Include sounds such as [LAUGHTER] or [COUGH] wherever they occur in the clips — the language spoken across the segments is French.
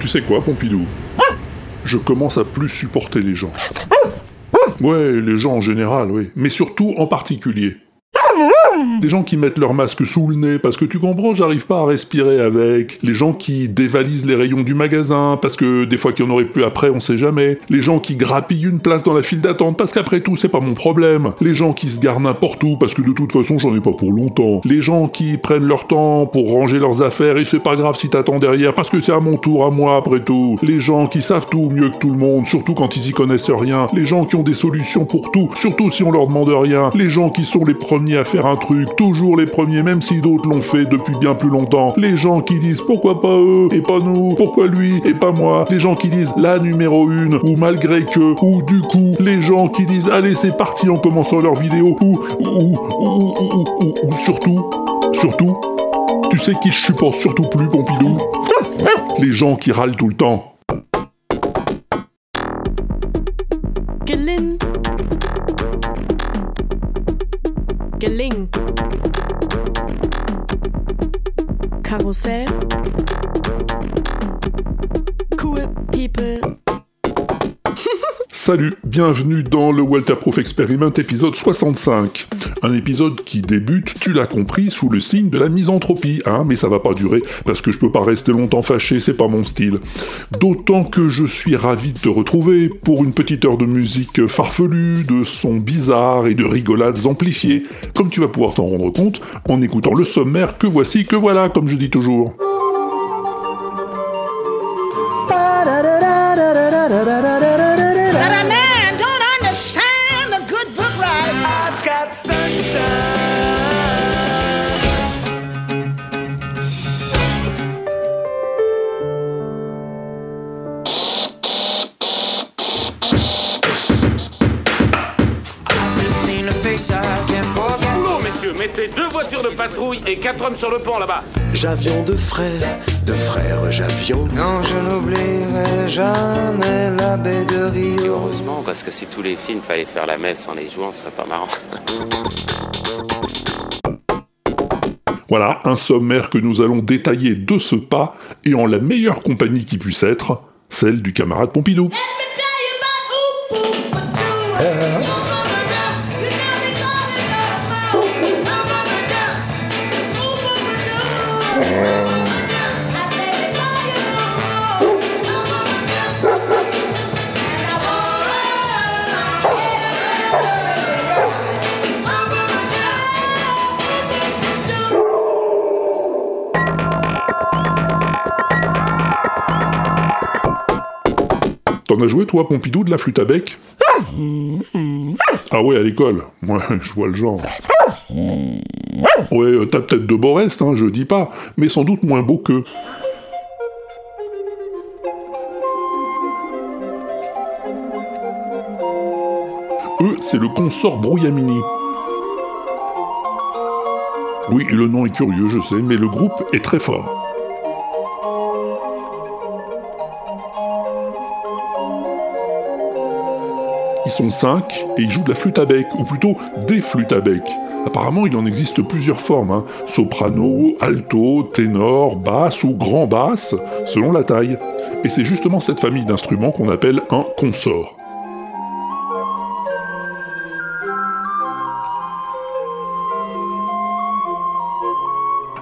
Tu sais quoi, Pompidou? Je commence à plus supporter les gens. Ouais, les gens en général, oui. Mais surtout en particulier. Des gens qui mettent leur masque sous le nez parce que tu comprends, j'arrive pas à respirer avec. Les gens qui dévalisent les rayons du magasin parce que des fois qu'il y en aurait plus après, on sait jamais. Les gens qui grappillent une place dans la file d'attente parce qu'après tout, c'est pas mon problème. Les gens qui se garent n'importe où parce que de toute façon, j'en ai pas pour longtemps. Les gens qui prennent leur temps pour ranger leurs affaires et c'est pas grave si t'attends derrière parce que c'est à mon tour à moi après tout. Les gens qui savent tout mieux que tout le monde, surtout quand ils y connaissent rien. Les gens qui ont des solutions pour tout, surtout si on leur demande rien. Les gens qui sont les premiers à faire un truc, toujours les premiers, même si d'autres l'ont fait depuis bien plus longtemps. Les gens qui disent pourquoi pas eux et pas nous, pourquoi lui et pas moi. Les gens qui disent la numéro une ou malgré que ou du coup. Les gens qui disent allez c'est parti en commençant leur vidéo ou ou ou ou, ou, ou, ou surtout surtout. Tu sais qui je supporte surtout plus, Pompidou? [LAUGHS] Les gens qui râlent tout le temps. você. Salut, bienvenue dans le Walter Proof Experiment épisode 65. Un épisode qui débute, tu l'as compris, sous le signe de la misanthropie, hein, mais ça va pas durer parce que je peux pas rester longtemps fâché, c'est pas mon style. D'autant que je suis ravi de te retrouver pour une petite heure de musique farfelue, de sons bizarres et de rigolades amplifiées, comme tu vas pouvoir t'en rendre compte en écoutant le sommaire que voici, que voilà, comme je dis toujours. Et quatre hommes sur le pont là-bas. J'avions de frères, de frères j'avions. Non, je n'oublierai jamais la baie de Rio. Heureusement, parce que si tous les films fallait faire la messe en les jouant, ce serait pas marrant. Voilà, un sommaire que nous allons détailler de ce pas, et en la meilleure compagnie qui puisse être, celle du camarade Pompidou. T'en as joué toi, Pompidou, de la flûte à bec Ah ouais, à l'école. Ouais, [LAUGHS] je vois le genre. Ouais, euh, t'as peut-être de beaux restes, hein, je dis pas, mais sans doute moins beaux qu'eux. Eux, c'est le consort Brouillamini. Oui, le nom est curieux, je sais, mais le groupe est très fort. Ils sont cinq et ils jouent de la flûte à bec, ou plutôt des flûtes à bec. Apparemment, il en existe plusieurs formes hein. soprano, alto, ténor, basse ou grand basse, selon la taille. Et c'est justement cette famille d'instruments qu'on appelle un consort.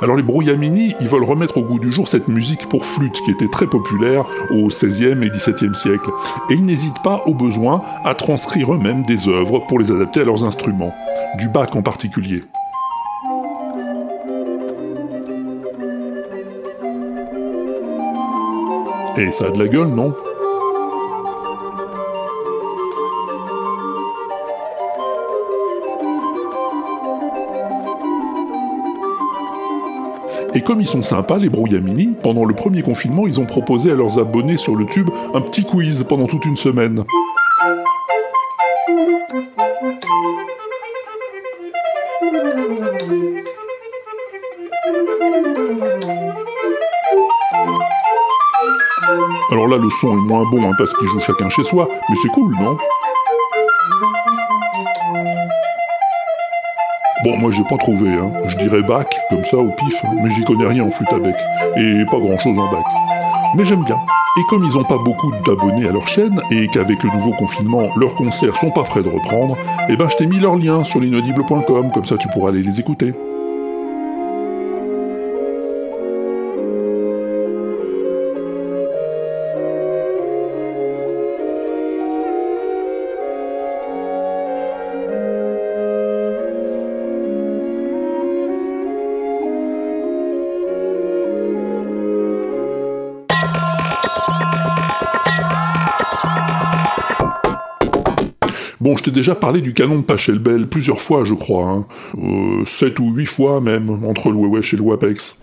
Alors les brouillamini, ils veulent remettre au goût du jour cette musique pour flûte qui était très populaire au XVIe et XVIIe siècle. Et ils n'hésitent pas, au besoin, à transcrire eux-mêmes des œuvres pour les adapter à leurs instruments, du Bach en particulier. Et ça a de la gueule, non? Et comme ils sont sympas, les brouillamini, pendant le premier confinement, ils ont proposé à leurs abonnés sur le tube un petit quiz pendant toute une semaine. Alors là, le son est moins bon hein, parce qu'ils jouent chacun chez soi, mais c'est cool, non? Bon, moi j'ai pas trouvé, hein. Je dirais bac, comme ça, au pif, hein. mais j'y connais rien en flûte à. Et pas grand chose en bac. Mais j'aime bien. Et comme ils ont pas beaucoup d'abonnés à leur chaîne, et qu'avec le nouveau confinement, leurs concerts sont pas prêts de reprendre, eh ben je t'ai mis leur lien sur l'inaudible.com, comme ça tu pourras aller les écouter. Bon, je t'ai déjà parlé du canon de Pachelbel plusieurs fois, je crois. Hein. Euh, sept ou huit fois même, entre le Wewesh et le Wapex.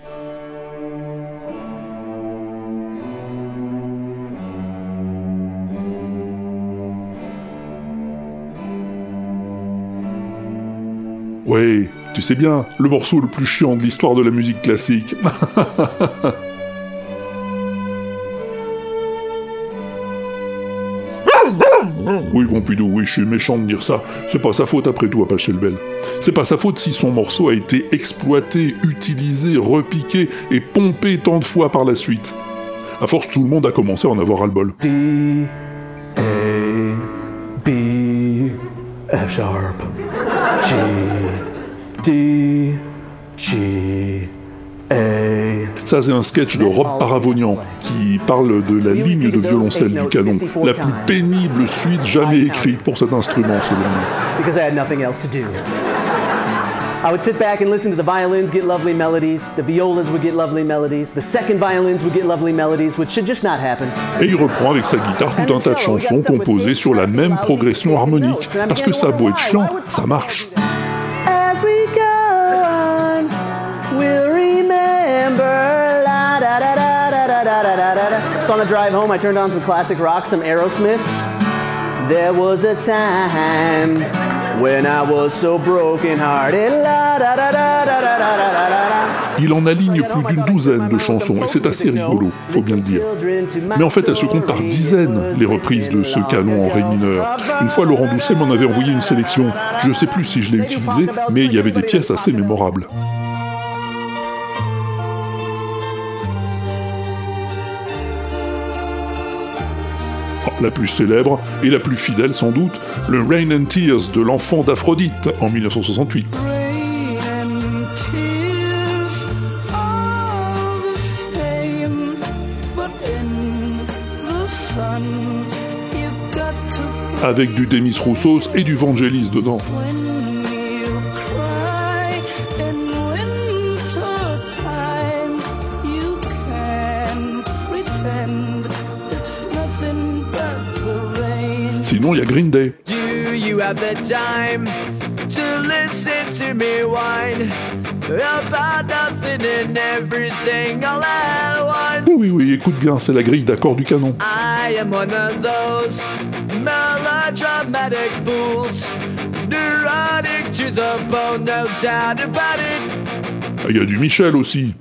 Ouais, tu sais bien, le morceau le plus chiant de l'histoire de la musique classique. [LAUGHS] Pompidou, oui, je suis méchant de dire ça. C'est pas sa faute après tout à Pachelbel. C'est pas sa faute si son morceau a été exploité, utilisé, repiqué et pompé tant de fois par la suite. À force, tout le monde a commencé à en avoir ras-le-bol. D, A, B, F sharp, G, D, G. Ça, c'est un sketch de Rob Paravonian qui parle de la ligne de violoncelle du canon, la plus pénible suite jamais écrite pour cet instrument, selon lui. because I had nothing else to do. I would sit back and listen to the violins get lovely melodies, the violas would get lovely melodies, the second violins would get lovely melodies, which should just not happen. Et il reprend avec sa guitare tout un tas de chansons composées sur la même progression harmonique. Parce que ça a beau être chiant, ça marche. on drive home, I turned on some classic rock, some Aerosmith. There was a time when I was so Il en aligne plus d'une douzaine de chansons et c'est assez rigolo, faut bien le dire. Mais en fait, elles se comptent par dizaines, les reprises de ce canon en ré mineur. Une fois, Laurent Doucet m'en avait envoyé une sélection. Je ne sais plus si je l'ai utilisée, mais il y avait des pièces assez mémorables. La plus célèbre, et la plus fidèle sans doute, le Rain and Tears de l'enfant d'Aphrodite en 1968. Avec du Demis Roussos et du Vangelis dedans. Sinon, il y a Green Day. Do you have the time to listen to me whine about nothing and everything all at once? Oui, oui, oui, écoute bien, c'est la grille d'accords du canon. I am one of those melodramatic fools, neurotic to the bone, no doubt about it. Il y a du Michel aussi.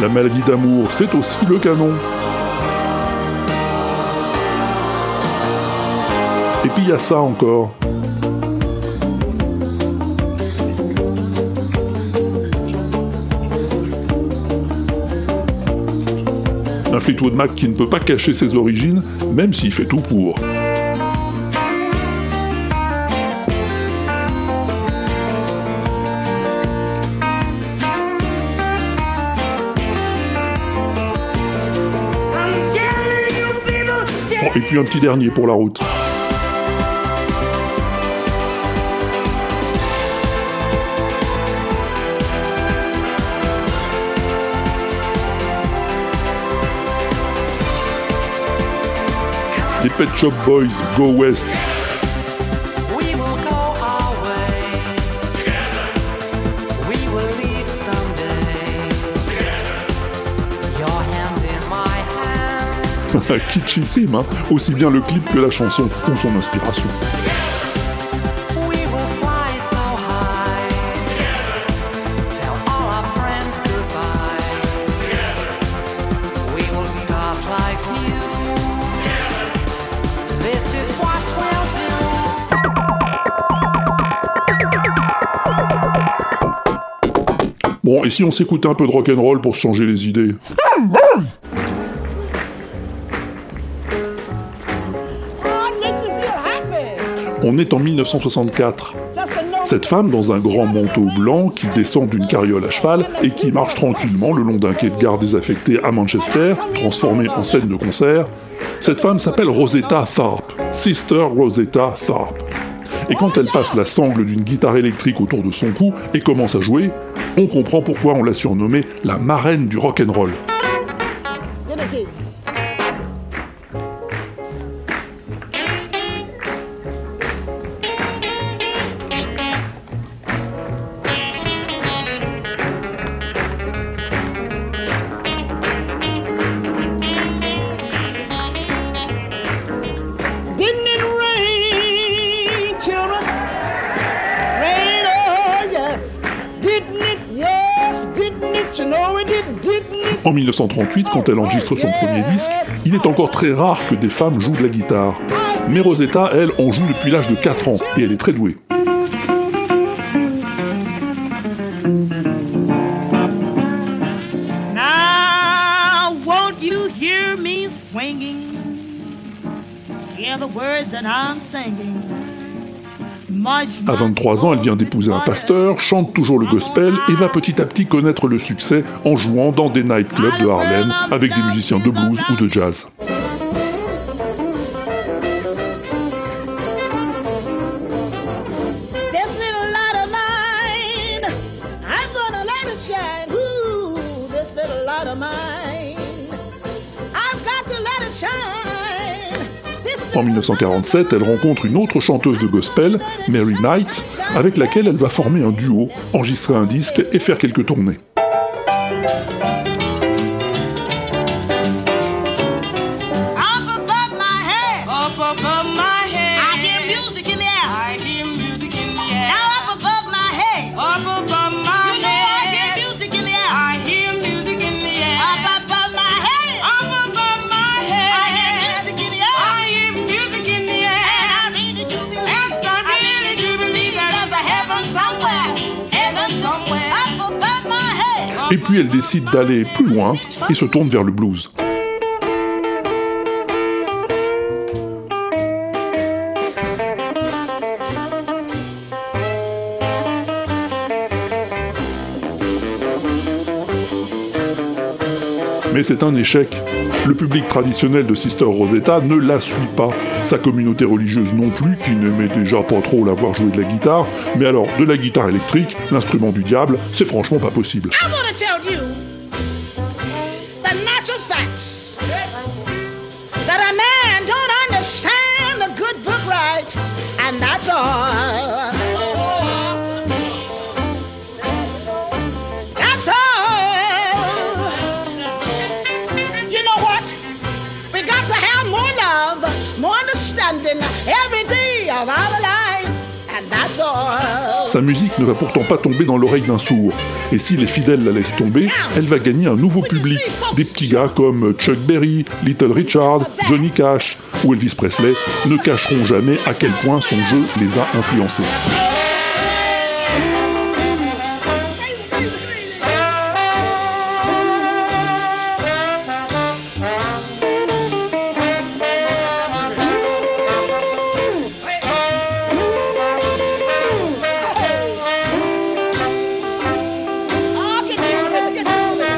La maladie d'amour, c'est aussi le canon. Et puis il y a ça encore. Un Fleetwood Mac qui ne peut pas cacher ses origines, même s'il fait tout pour. Et puis un petit dernier pour la route. Les Pet Shop Boys, Go West. [LAUGHS] kitschissime, hein aussi bien le clip que la chanson ou son inspiration. Bon, et si on s'écoutait un peu de rock'n'roll pour se changer les idées? On est en 1964. Cette femme, dans un grand manteau blanc, qui descend d'une carriole à cheval et qui marche tranquillement le long d'un quai de gare désaffecté à Manchester, transformé en scène de concert, cette femme s'appelle Rosetta Tharpe, Sister Rosetta Tharpe. Et quand elle passe la sangle d'une guitare électrique autour de son cou et commence à jouer, on comprend pourquoi on l'a surnommée la marraine du rock'n'roll. En 1938, quand elle enregistre son premier disque, il est encore très rare que des femmes jouent de la guitare. Mais Rosetta, elle, en joue depuis l'âge de 4 ans, et elle est très douée. À 23 ans, elle vient d'épouser un pasteur, chante toujours le gospel et va petit à petit connaître le succès en jouant dans des nightclubs de Harlem avec des musiciens de blues ou de jazz. En 1947, elle rencontre une autre chanteuse de gospel, Mary Knight, avec laquelle elle va former un duo, enregistrer un disque et faire quelques tournées. Puis elle décide d'aller plus loin et se tourne vers le blues. Mais c'est un échec. Le public traditionnel de Sister Rosetta ne la suit pas. Sa communauté religieuse non plus, qui n'aimait déjà pas trop la voir jouer de la guitare. Mais alors, de la guitare électrique, l'instrument du diable, c'est franchement pas possible. And that's all. That's all. You know what? We got to have more love, more understanding every day of our lives, and that's all. Sa musique ne va pourtant pas tomber dans l'oreille d'un sourd. Et si les fidèles la laissent tomber, elle va gagner un nouveau public. Des petits gars comme Chuck Berry, Little Richard, Johnny Cash ou Elvis Presley ne cacheront jamais à quel point son jeu les a influencés.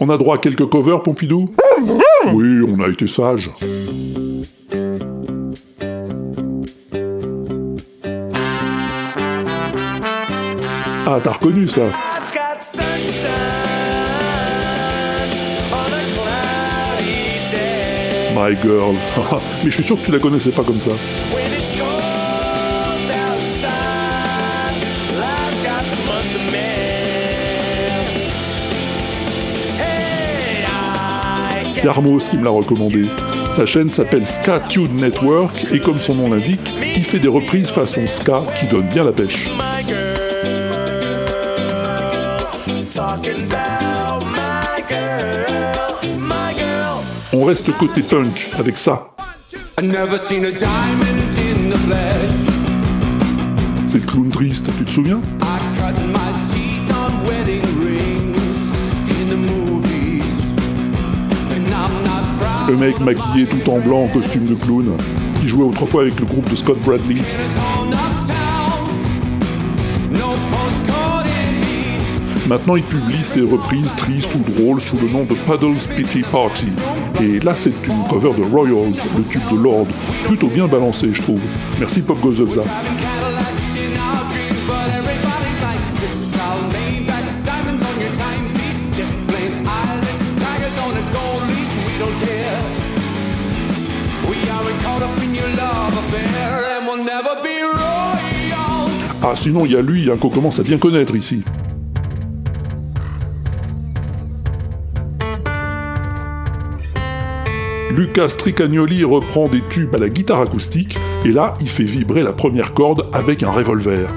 On a droit à quelques covers, Pompidou? Oui, on a été sage. Ah, t'as reconnu ça? My Girl. [LAUGHS] Mais je suis sûr que tu la connaissais pas comme ça. C'est Armos qui me l'a recommandé. Sa chaîne s'appelle Ska Tune Network et comme son nom l'indique, il fait des reprises façon ska qui donnent bien la pêche. On reste côté punk avec ça. C'est le clown triste, tu te souviens? Le mec maquillé tout en blanc en costume de clown, qui jouait autrefois avec le groupe de Scott Bradley. Maintenant, il publie ses reprises tristes ou drôles sous le nom de Puddle's Pity Party. Et là, c'est une cover de Royals, le tube de Lord. Plutôt bien balancé, je trouve. Merci Pop Goes Ah, sinon, il y a lui hein, qu'on commence à bien connaître ici. Lucas Tricagnoli reprend des tubes à la guitare acoustique, et là, il fait vibrer la première corde avec un revolver.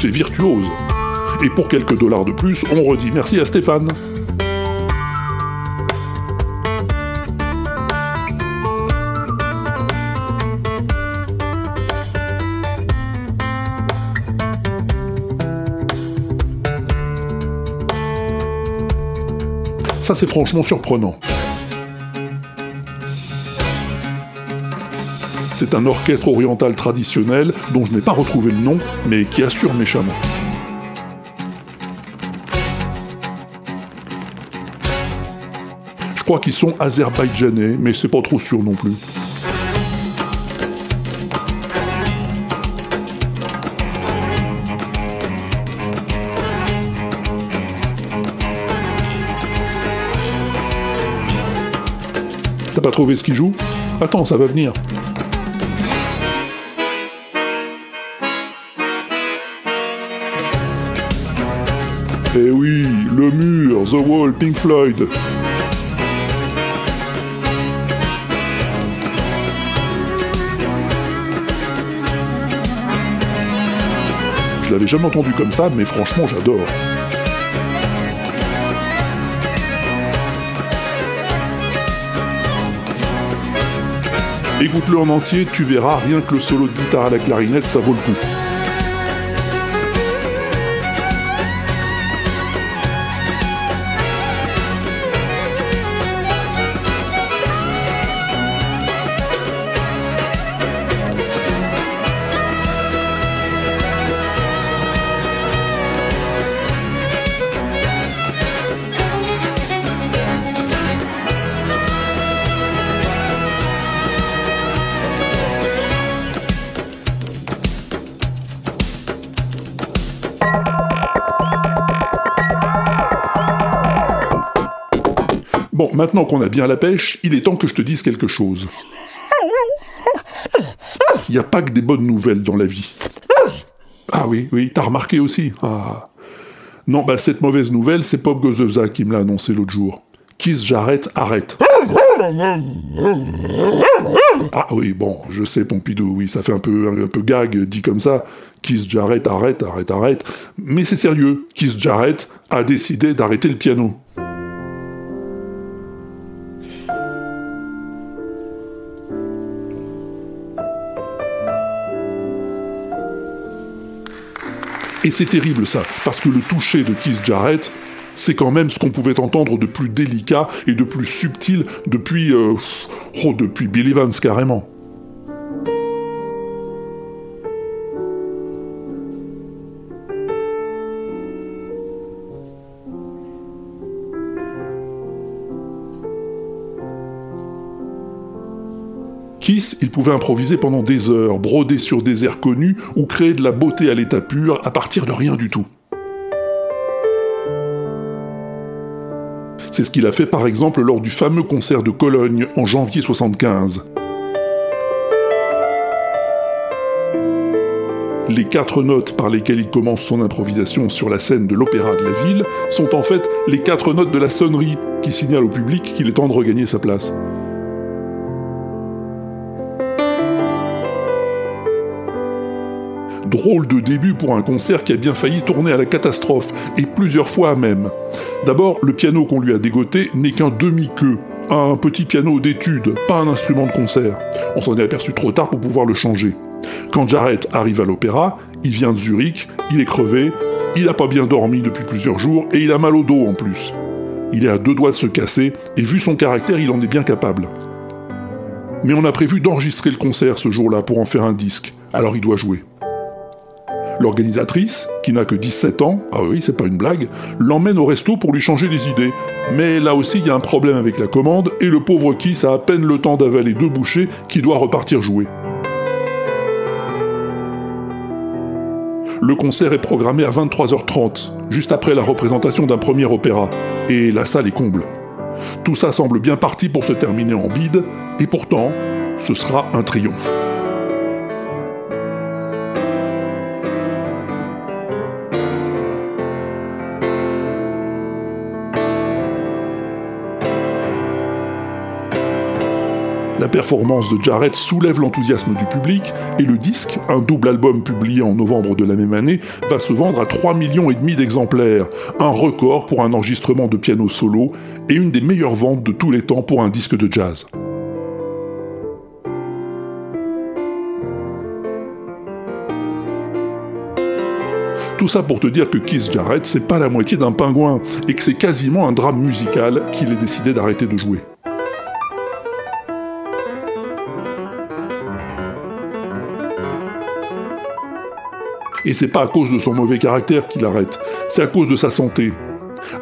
C'est virtuose. Et pour quelques dollars de plus, on redit merci à Stéphane. Ça, c'est franchement surprenant. C'est un orchestre oriental traditionnel dont je n'ai pas retrouvé le nom, mais qui assure méchamment. Je crois qu'ils sont azerbaïdjanais, mais c'est pas trop sûr non plus. T'as pas trouvé ce qu'il joue? Attends, ça va venir. Eh oui, le mur, The Wall, Pink Floyd. Je l'avais jamais entendu comme ça, mais franchement, j'adore. Écoute-le en entier, tu verras, rien que le solo de guitare à la clarinette, ça vaut le coup. Maintenant qu'on a bien la pêche, il est temps que je te dise quelque chose. Il n'y a pas que des bonnes nouvelles dans la vie. Ah oui, oui, t'as remarqué aussi. Ah. Non, bah cette mauvaise nouvelle, c'est Pop Gozoza qui me l'a annoncé l'autre jour. Kiss Jarrett arrête. Ah oui, bon, je sais Pompidou, oui, ça fait un peu, un, peu gag dit comme ça. Kiss Jarrett arrête, arrête, arrête. Mais c'est sérieux, Kiss Jarrett a décidé d'arrêter le piano. Et c'est terrible ça, parce que le toucher de Keith Jarrett, c'est quand même ce qu'on pouvait entendre de plus délicat et de plus subtil depuis. euh, oh, depuis Bill Evans carrément. Il pouvait improviser pendant des heures, broder sur des airs connus ou créer de la beauté à l'état pur à partir de rien du tout. C'est ce qu'il a fait par exemple lors du fameux concert de Cologne en janvier 75. Les quatre notes par lesquelles il commence son improvisation sur la scène de l'opéra de la ville sont en fait les quatre notes de la sonnerie qui signalent au public qu'il est temps de regagner sa place. Drôle de début pour un concert qui a bien failli tourner à la catastrophe, et plusieurs fois même. D'abord, le piano qu'on lui a dégoté n'est qu'un demi-queue, un petit piano d'étude, pas un instrument de concert. On s'en est aperçu trop tard pour pouvoir le changer. Quand Jarrett arrive à l'opéra, il vient de Zurich, il est crevé, il n'a pas bien dormi depuis plusieurs jours et il a mal au dos en plus. Il est à deux doigts de se casser et vu son caractère, il en est bien capable. Mais on a prévu d'enregistrer le concert ce jour-là pour en faire un disque, alors il doit jouer. L'organisatrice, qui n'a que 17 ans, ah oui, c'est pas une blague, l'emmène au resto pour lui changer les idées. Mais là aussi, il y a un problème avec la commande, et le pauvre Kiss a à peine le temps d'avaler deux bouchées qui doit repartir jouer. Le concert est programmé à 23h30, juste après la représentation d'un premier opéra, et la salle est comble. Tout ça semble bien parti pour se terminer en bide, et pourtant, ce sera un triomphe. La performance de Jarrett soulève l'enthousiasme du public et le disque, un double album publié en novembre de la même année, va se vendre à 3 millions d'exemplaires, un record pour un enregistrement de piano solo et une des meilleures ventes de tous les temps pour un disque de jazz. Tout ça pour te dire que Keith Jarrett, c'est pas la moitié d'un pingouin, et que c'est quasiment un drame musical qu'il ait décidé d'arrêter de jouer. Et c'est pas à cause de son mauvais caractère qu'il arrête, c'est à cause de sa santé.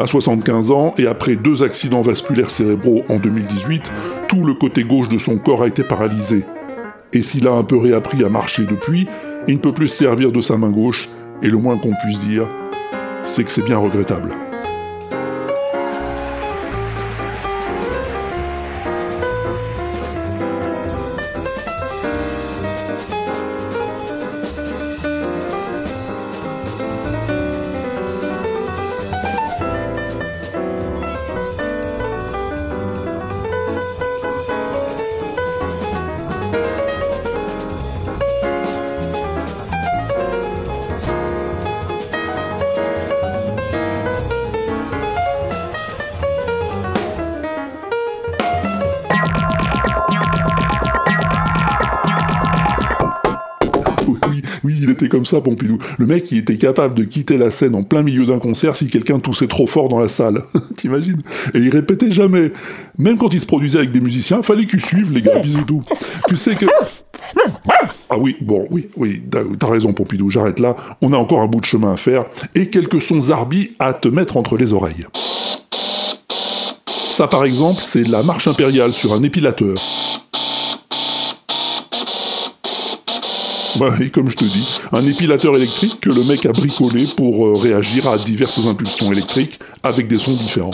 À 75 ans et après deux accidents vasculaires cérébraux en 2018, tout le côté gauche de son corps a été paralysé. Et s'il a un peu réappris à marcher depuis, il ne peut plus se servir de sa main gauche, et le moins qu'on puisse dire, c'est que c'est bien regrettable. Comme ça, Pompidou. Le mec, il était capable de quitter la scène en plein milieu d'un concert si quelqu'un toussait trop fort dans la salle. [LAUGHS] T'imagines? Et il répétait jamais. Même quand il se produisait avec des musiciens, fallait qu'ils suivent, les gars, bisous tout. Tu sais que... [LAUGHS] Ah oui, bon, oui, oui, t'as raison, Pompidou, j'arrête là. On a encore un bout de chemin à faire et quelques sons zarbi à te mettre entre les oreilles. Ça, par exemple, c'est la marche impériale sur un épilateur. [LAUGHS] Bah, et comme je te dis, un épilateur électrique que le mec a bricolé pour euh, réagir à diverses impulsions électriques avec des sons différents.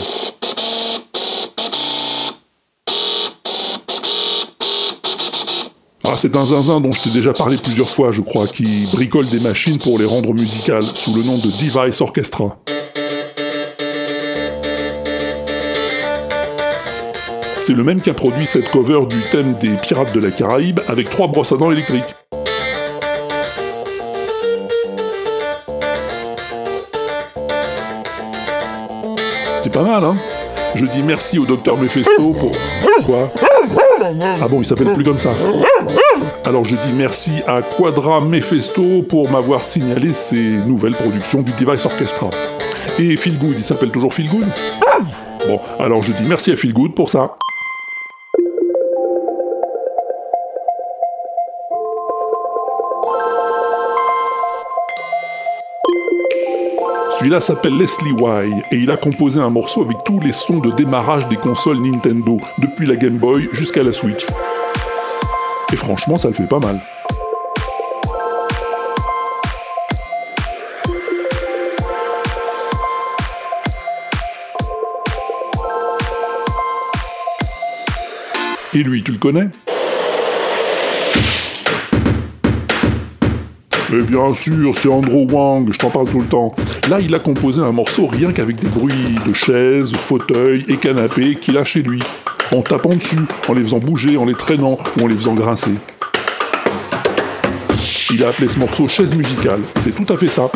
Ah, c'est un zinzin dont je t'ai déjà parlé plusieurs fois, je crois, qui bricole des machines pour les rendre musicales sous le nom de Device Orchestra. C'est le même qui a produit cette cover du thème des Pirates de la Caraïbe avec trois brosses à dents électriques. Pas mal, hein Je dis merci au docteur Mephisto pour... Quoi Ah bon, il s'appelle plus comme ça. Alors je dis merci à Quadra Mephisto pour m'avoir signalé ces nouvelles productions du Device Orchestra. Et Phil Good, il s'appelle toujours Phil Good? Bon, alors je dis merci à Phil Good pour ça. Celui-là s'appelle Leslie Wye et il a composé un morceau avec tous les sons de démarrage des consoles Nintendo, depuis la Game Boy jusqu'à la Switch. Et franchement, ça le fait pas mal. Et lui, tu le connais? Mais bien sûr, c'est Andrew Wang, je t'en parle tout le temps. Là, il a composé un morceau rien qu'avec des bruits de chaises, fauteuils et canapés qu'il a chez lui, en tapant dessus, en les faisant bouger, en les traînant ou en les faisant grincer. Il a appelé ce morceau chaise musicale, c'est tout à fait ça.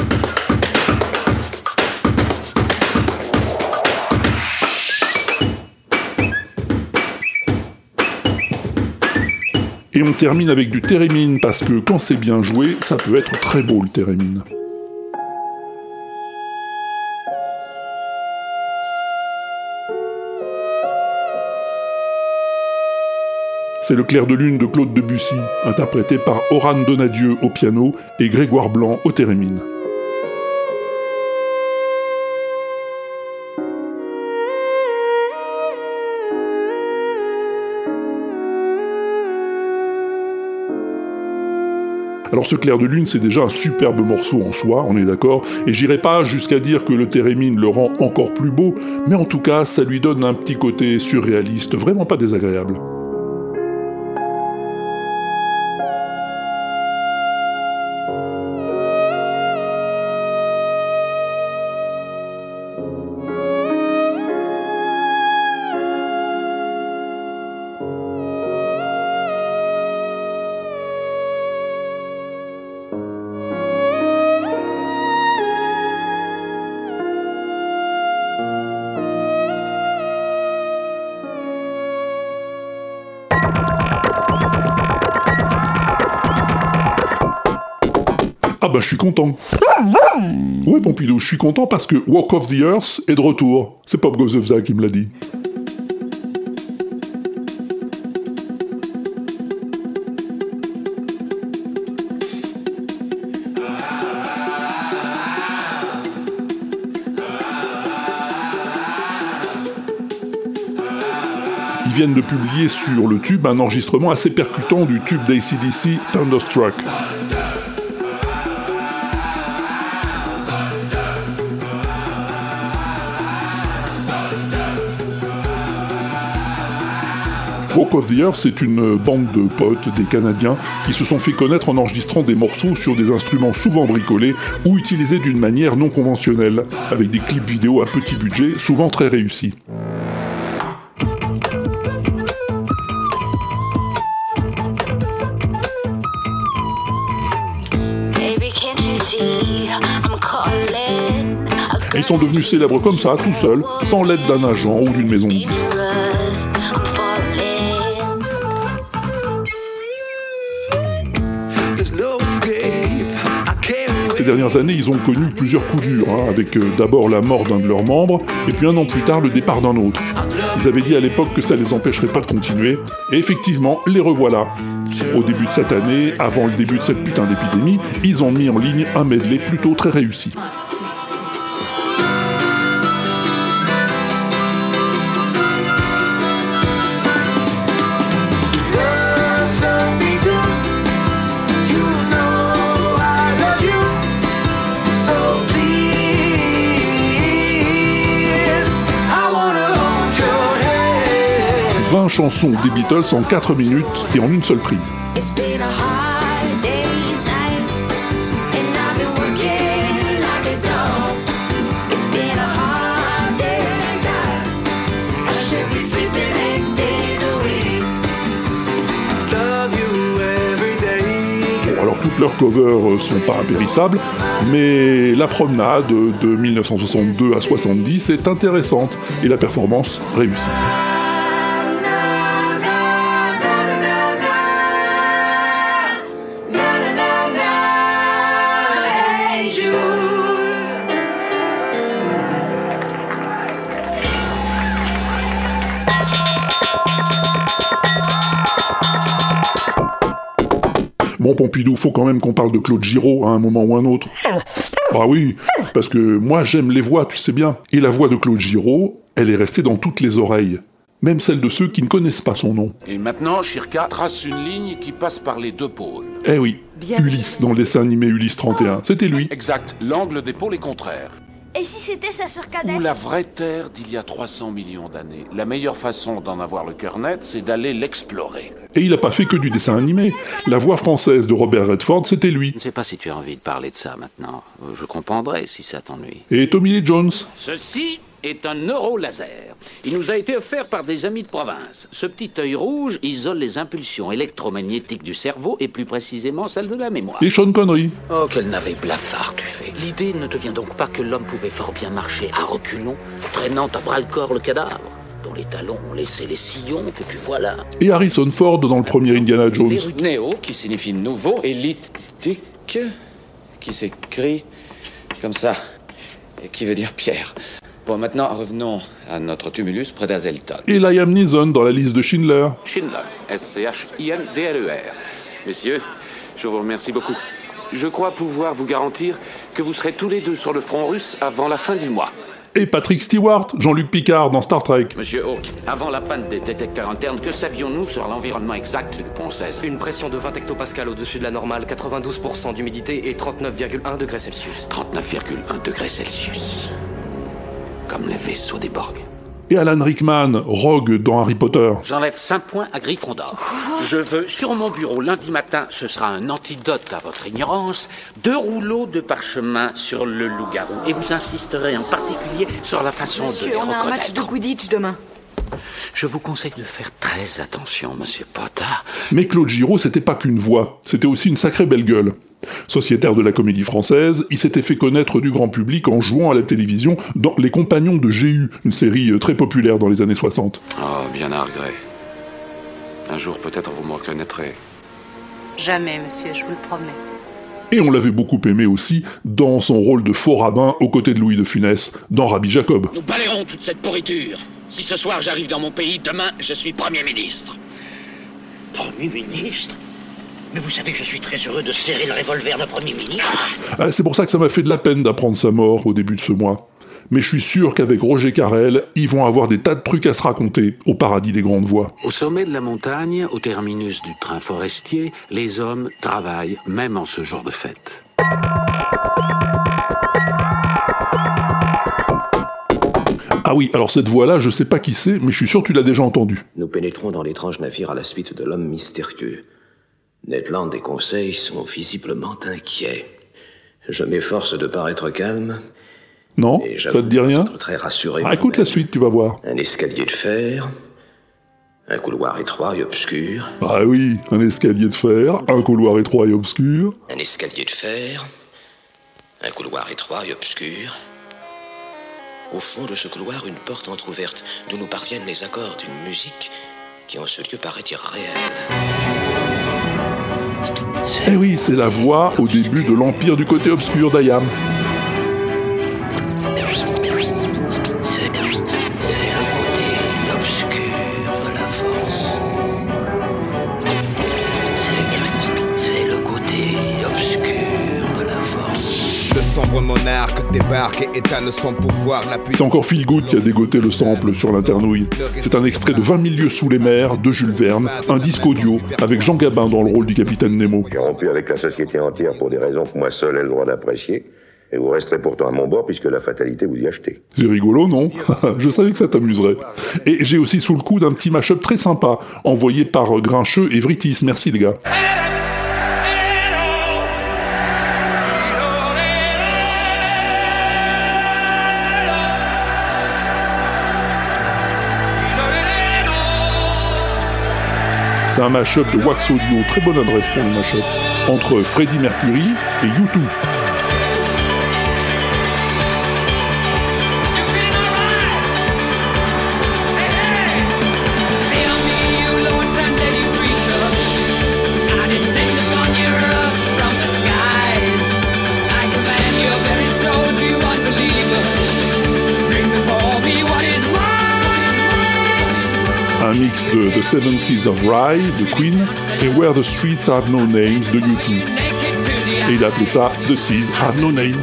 Et on termine avec du thérémine, parce que quand c'est bien joué, ça peut être très beau le thérémine. C'est le clair de lune de Claude Debussy, interprété par Oran Donadieu au piano et Grégoire Blanc au thérémine. Alors ce clair de lune, c'est déjà un superbe morceau en soi, on est d'accord, et j'irai pas jusqu'à dire que le thérémine le rend encore plus beau, mais en tout cas, ça lui donne un petit côté surréaliste, vraiment pas désagréable. Bah je suis content. Ouais Pompidou, je suis content parce que Walk of the Earth est de retour. C'est Pop Gozovza qui me l'a dit. Ils viennent de publier sur le tube un enregistrement assez percutant du tube d'ACDC Thunderstruck. Walk of the Earth, c'est une bande de potes, des Canadiens, qui se sont fait connaître en enregistrant des morceaux sur des instruments souvent bricolés ou utilisés d'une manière non conventionnelle, avec des clips vidéo à petit budget, souvent très réussis. Et ils sont devenus célèbres comme ça, tout seuls, sans l'aide d'un agent ou d'une maison de disques. Dernières années, ils ont connu plusieurs coups durs, hein, avec euh, d'abord la mort d'un de leurs membres, et puis un an plus tard le départ d'un autre. Ils avaient dit à l'époque que ça les empêcherait pas de continuer, et effectivement, les revoilà. Au début de cette année, avant le début de cette putain d'épidémie, ils ont mis en ligne un medley plutôt très réussi. Chansons des Beatles en 4 minutes et en une seule prise. Alors toutes leurs covers euh, sont pas impérissables, mais la promenade de 1962 à 70 est intéressante et la performance réussie. Bon Pompidou, faut quand même qu'on parle de Claude Giraud à un moment ou un autre. Ah oui, parce que moi j'aime les voix, tu sais bien. Et la voix de Claude Giraud, elle est restée dans toutes les oreilles. Même celle de ceux qui ne connaissent pas son nom. Et maintenant, Shirka trace une ligne qui passe par les deux pôles. Eh oui, Ulysse dans le dessin animé Ulysse 31, c'était lui. Exact, l'angle des pôles est contraire. Et si c'était sa sœur cadette Ou la vraie Terre d'il y a 300 millions d'années. La meilleure façon d'en avoir le cœur net, c'est d'aller l'explorer. Et il a pas fait que du dessin animé. La voix française de Robert Redford, c'était lui. Je ne sais pas si tu as envie de parler de ça maintenant. Euh, Je comprendrai si ça t'ennuie. Et Tommy Lee Jones? Ceci est un neurolaser. Il nous a été offert par des amis de province. Ce petit œil rouge isole les impulsions électromagnétiques du cerveau et plus précisément celles de la mémoire. Et Sean Connery. Oh, quel navet blafard tu fais. L'idée ne te vient donc pas que l'homme pouvait fort bien marcher à reculons, traînant à bras-le-corps le cadavre, dont les talons ont laissé les sillons que tu vois là. Et Harrison Ford dans le premier Indiana Jones. Néo, qui signifie nouveau, et lithique, qui s'écrit comme ça, et qui veut dire pierre. Bon, maintenant, revenons à notre tumulus près d'Azelton. Et Liam Neeson dans la liste de Schindler. Schindler, S-C-H-I-N-D-L-E-R. Messieurs, je vous remercie beaucoup. Je crois pouvoir vous garantir que vous serez tous les deux sur le front russe avant la fin du mois. Et Patrick Stewart, Jean-Luc Picard dans Star Trek. Monsieur Hawke, avant la panne des détecteurs internes, que savions-nous sur l'environnement exact du pont 16 Une pression de 20 hectopascales au-dessus de la normale, 92% d'humidité et 39,1 degrés Celsius. 39,1 degrés Celsius. Comme les vaisseaux des Borg. Et Alan Rickman, Rogue dans Harry Potter. J'enlève 5 points à Gryffondor. Je veux sur mon bureau lundi matin, ce sera un antidote à votre ignorance, deux rouleaux de parchemin sur le loup-garou. Et vous insisterez en particulier sur la façon Monsieur, de les on a un match reconnaître. de Quidditch demain. Je vous conseille de faire très attention, monsieur Potter. Mais Claude Giraud, c'était pas qu'une voix, c'était aussi une sacrée belle gueule. Sociétaire de la comédie française, il s'était fait connaître du grand public en jouant à la télévision dans Les Compagnons de Jéhu, une série euh, très populaire dans les années 60. Oh, bien à regret. Un jour, peut-être, vous me reconnaîtrez. Jamais, monsieur, je vous le promets. Et on l'avait beaucoup aimé aussi dans son rôle de faux rabbin aux côtés de Louis de Funès dans Rabbi Jacob. Nous balayerons toute cette pourriture. Si ce soir j'arrive dans mon pays, demain je suis Premier ministre. Premier ministre Mais vous savez que je suis très heureux de serrer le revolver d'un Premier ministre. Ah, C'est pour ça que ça m'a fait de la peine d'apprendre sa mort au début de ce mois. Mais je suis sûr qu'avec Roger Carrel, ils vont avoir des tas de trucs à se raconter au paradis des grandes voix. Au sommet de la montagne, au terminus du train forestier, les hommes travaillent, même en ce jour de fête. Ah oui, alors cette voix-là, je sais pas qui c'est, mais je suis sûr que tu l'as déjà entendue. Nous pénétrons dans l'étrange navire à la suite de l'homme mystérieux. Ned Land et Conseil sont visiblement inquiets. Je m'efforce de paraître calme. Non Ça te dit rien être très rassuré. Ah, Écoute la suite, tu vas voir. Un escalier de fer, un couloir étroit et obscur, Ah oui, un escalier de fer, un couloir étroit et obscur. un escalier de fer, un couloir étroit et obscur. Au fond de ce couloir, une porte entr'ouverte d'où nous parviennent les accords d'une musique qui en ce lieu paraît irréelle. Eh oui, c'est la voix au début de l'Empire du côté obscur d'Ayam. Débarque et étale son pouvoir. La C'est encore Phil Good qui a dégoté le sample sur l'internouille. C'est un extrait de 20 000 lieues sous les mers de Jules Verne, un disque audio avec Jean Gabin dans le rôle du capitaine Nemo. J'ai rompu avec la société entière pour des raisons que moi seul ai le droit d'apprécier. Et vous resterez pourtant à mon bord puisque la fatalité vous y achetez. C'est rigolo, non? [LAUGHS] Je savais que ça t'amuserait. Et j'ai aussi sous le coude un petit mashup très sympa, envoyé par Grincheux et Vritis. Merci les gars. C'est un mashup de Wax Audio, très bonne adresse pour les mashups, entre Freddie Mercury et U2. The Seven Seas of Rye de Queen et Where the Streets Have No Names de U2. Et il a ça The Seas Have No Names.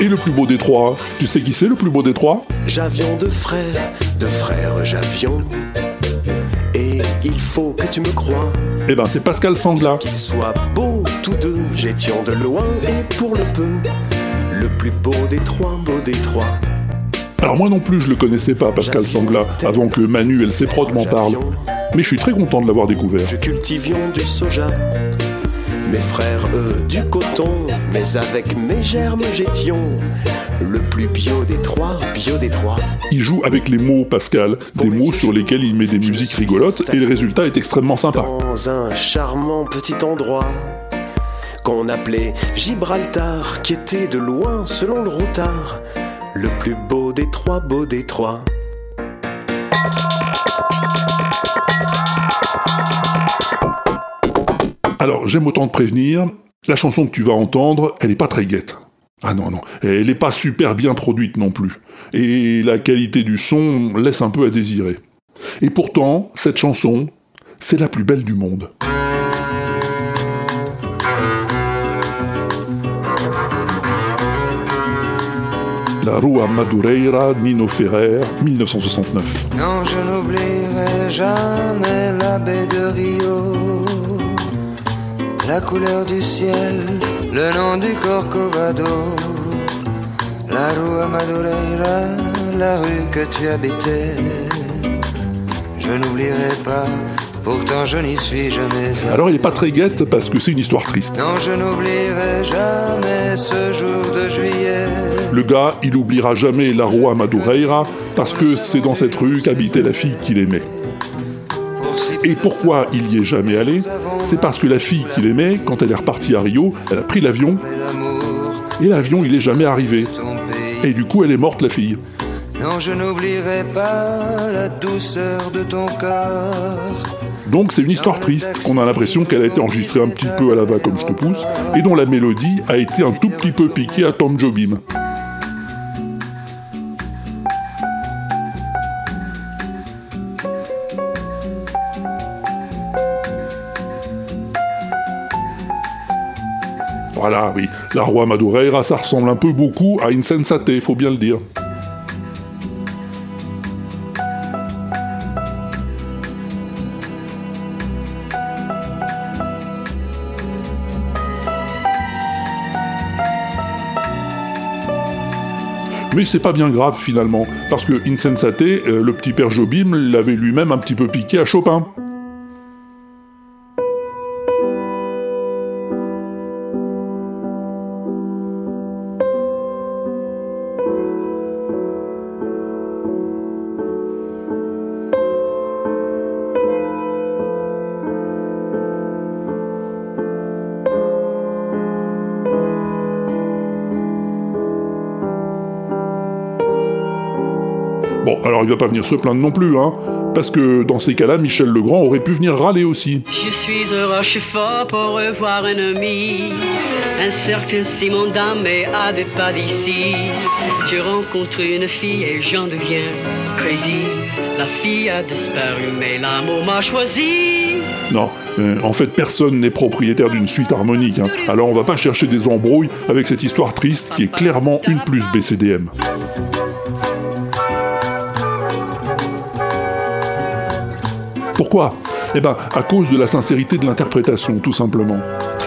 Et le plus beau des trois Tu sais qui c'est le plus beau des trois? J'avions de frères, de frères j'avions. Faut que tu me crois. Eh ben c'est Pascal Sangla. Qu'ils soient beaux tous deux, j'étions de loin et pour le peu. Le plus beau des trois, beau des trois. Alors moi non plus je le connaissais pas Pascal Sangla, avant que Manu et ses prods m'en parlent. Mais je suis très content de l'avoir découvert. Cultivions du soja. Mes frères, eux, du coton. Mais avec mes germes, j'étions le plus bio des trois, bio des trois. Il joue avec les mots Pascal, des mots sur lesquels il met des musiques rigolotes et le résultat est extrêmement sympa. Dans un charmant petit endroit qu'on appelait Gibraltar, qui était de loin, selon le routard, le plus beau des trois, beau des trois. Alors j'aime autant te prévenir, la chanson que tu vas entendre, elle est pas très guette. Ah non, non, elle est pas super bien produite non plus. Et la qualité du son laisse un peu à désirer. Et pourtant, cette chanson, c'est la plus belle du monde. La Rua Madureira, Nino Ferrer, 1969. Non, je n'oublierai jamais la baie de Rio, la couleur du ciel, le nom du Corcovado, la rue Madureira, la rue que tu habitais. Je n'oublierai pas, pourtant je n'y suis jamais allé. Alors elle est pas très guette parce que c'est une histoire triste. Non, je n'oublierai jamais ce jour de juillet. Le gars, il oubliera jamais la Rua Madureira parce que c'est dans cette rue qu'habitait la fille qu'il aimait. Et pourquoi il y est jamais allé? C'est parce que la fille qu'il aimait, quand elle est repartie à Rio, elle a pris l'avion et l'avion il est jamais arrivé. Et du coup elle est morte la fille. Non, je n'oublierai pas la douceur de ton corps. Donc c'est une histoire triste qu'on a l'impression qu'elle a été enregistrée un petit peu à la va comme je te pousse et dont la mélodie a été un tout petit peu piquée à Tom Jobim. Voilà, oui, la Roi Madureira, ça ressemble un peu beaucoup à Insensate, faut bien le dire. Mais c'est pas bien grave finalement, parce que Insensate, euh, le petit père Jobim, l'avait lui-même un petit peu piqué à Chopin. Il va pas venir se plaindre non plus, hein, parce que dans ces cas-là, Michel Legrand aurait pu venir râler aussi. Je suis heureux, je suis fort pour revoir un ami. Un certain Simon Dame est à des pas d'ici. Je rencontre une fille et j'en deviens crazy. La fille a disparu, mais l'amour m'a choisi. Non, euh, en fait, personne n'est propriétaire d'une suite harmonique, hein. alors on va pas chercher des embrouilles avec cette histoire triste qui est clairement une plus BCDM. Pourquoi Eh ben, à cause de la sincérité de l'interprétation, tout simplement.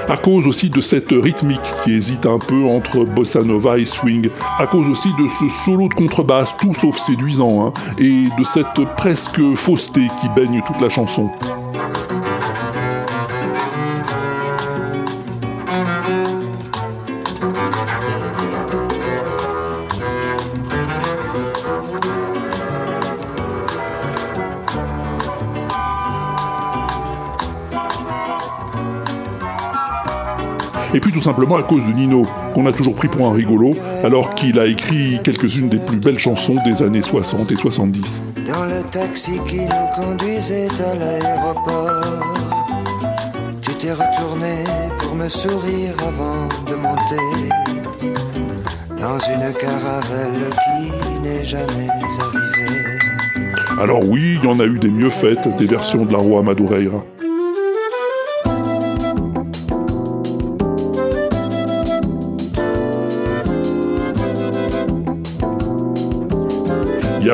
À cause aussi de cette rythmique qui hésite un peu entre bossa nova et swing. À cause aussi de ce solo de contrebasse, tout sauf séduisant, hein, et de cette presque fausseté qui baigne toute la chanson. Tout simplement à cause de Nino, qu'on a toujours pris pour un rigolo, alors qu'il a écrit quelques-unes des plus belles chansons des années 60 et 70. Dans le taxi qui nous conduisait à l'aéroport, tu t'es retourné pour me sourire avant de monter dans une caravelle qui n'est jamais arrivée. Alors oui, il y en a eu des mieux faites, des versions de la Roi Madureira.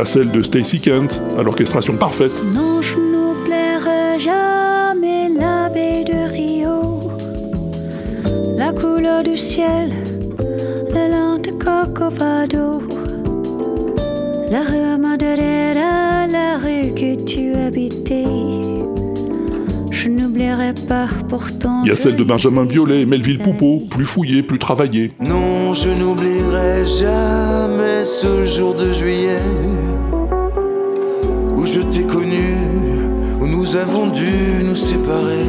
Y a celle de Stacy Kent, à l'orchestration parfaite. Non, je n'oublierai jamais la baie de Rio, la couleur du ciel, l'élan de Corcovado, la rue Madeira, la rue que tu habitais. Je n'oublierai pas pourtant. Il y a celle de Benjamin Biolay, Melville Poupeau, plus fouillé, plus travaillé. Non, je n'oublierai jamais ce jour de juillet je t'ai connu, où nous avons dû nous séparer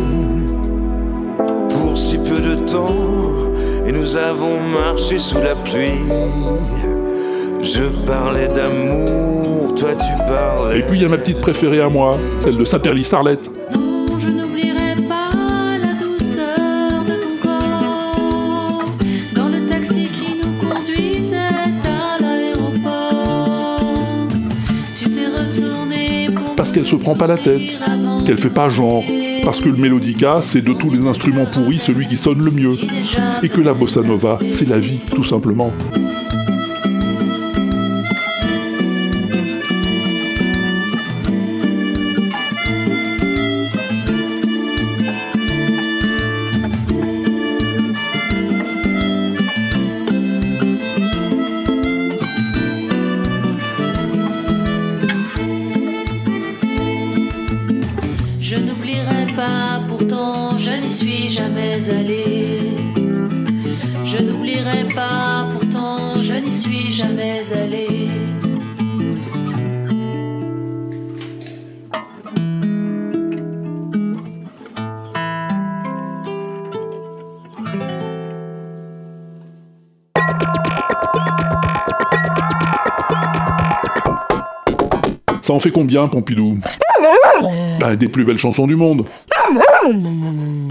pour si peu de temps et nous avons marché sous la pluie. Je parlais d'amour, toi tu parlais. Et puis il y a ma petite préférée à moi, celle de Saperly Starlet. Qu'elle se prend pas la tête, qu'elle fait pas genre. Parce que le mélodica, c'est de tous les instruments pourris celui qui sonne le mieux. Et que la bossa nova, c'est la vie, tout simplement. Pompidou Bah, Des plus belles chansons du monde.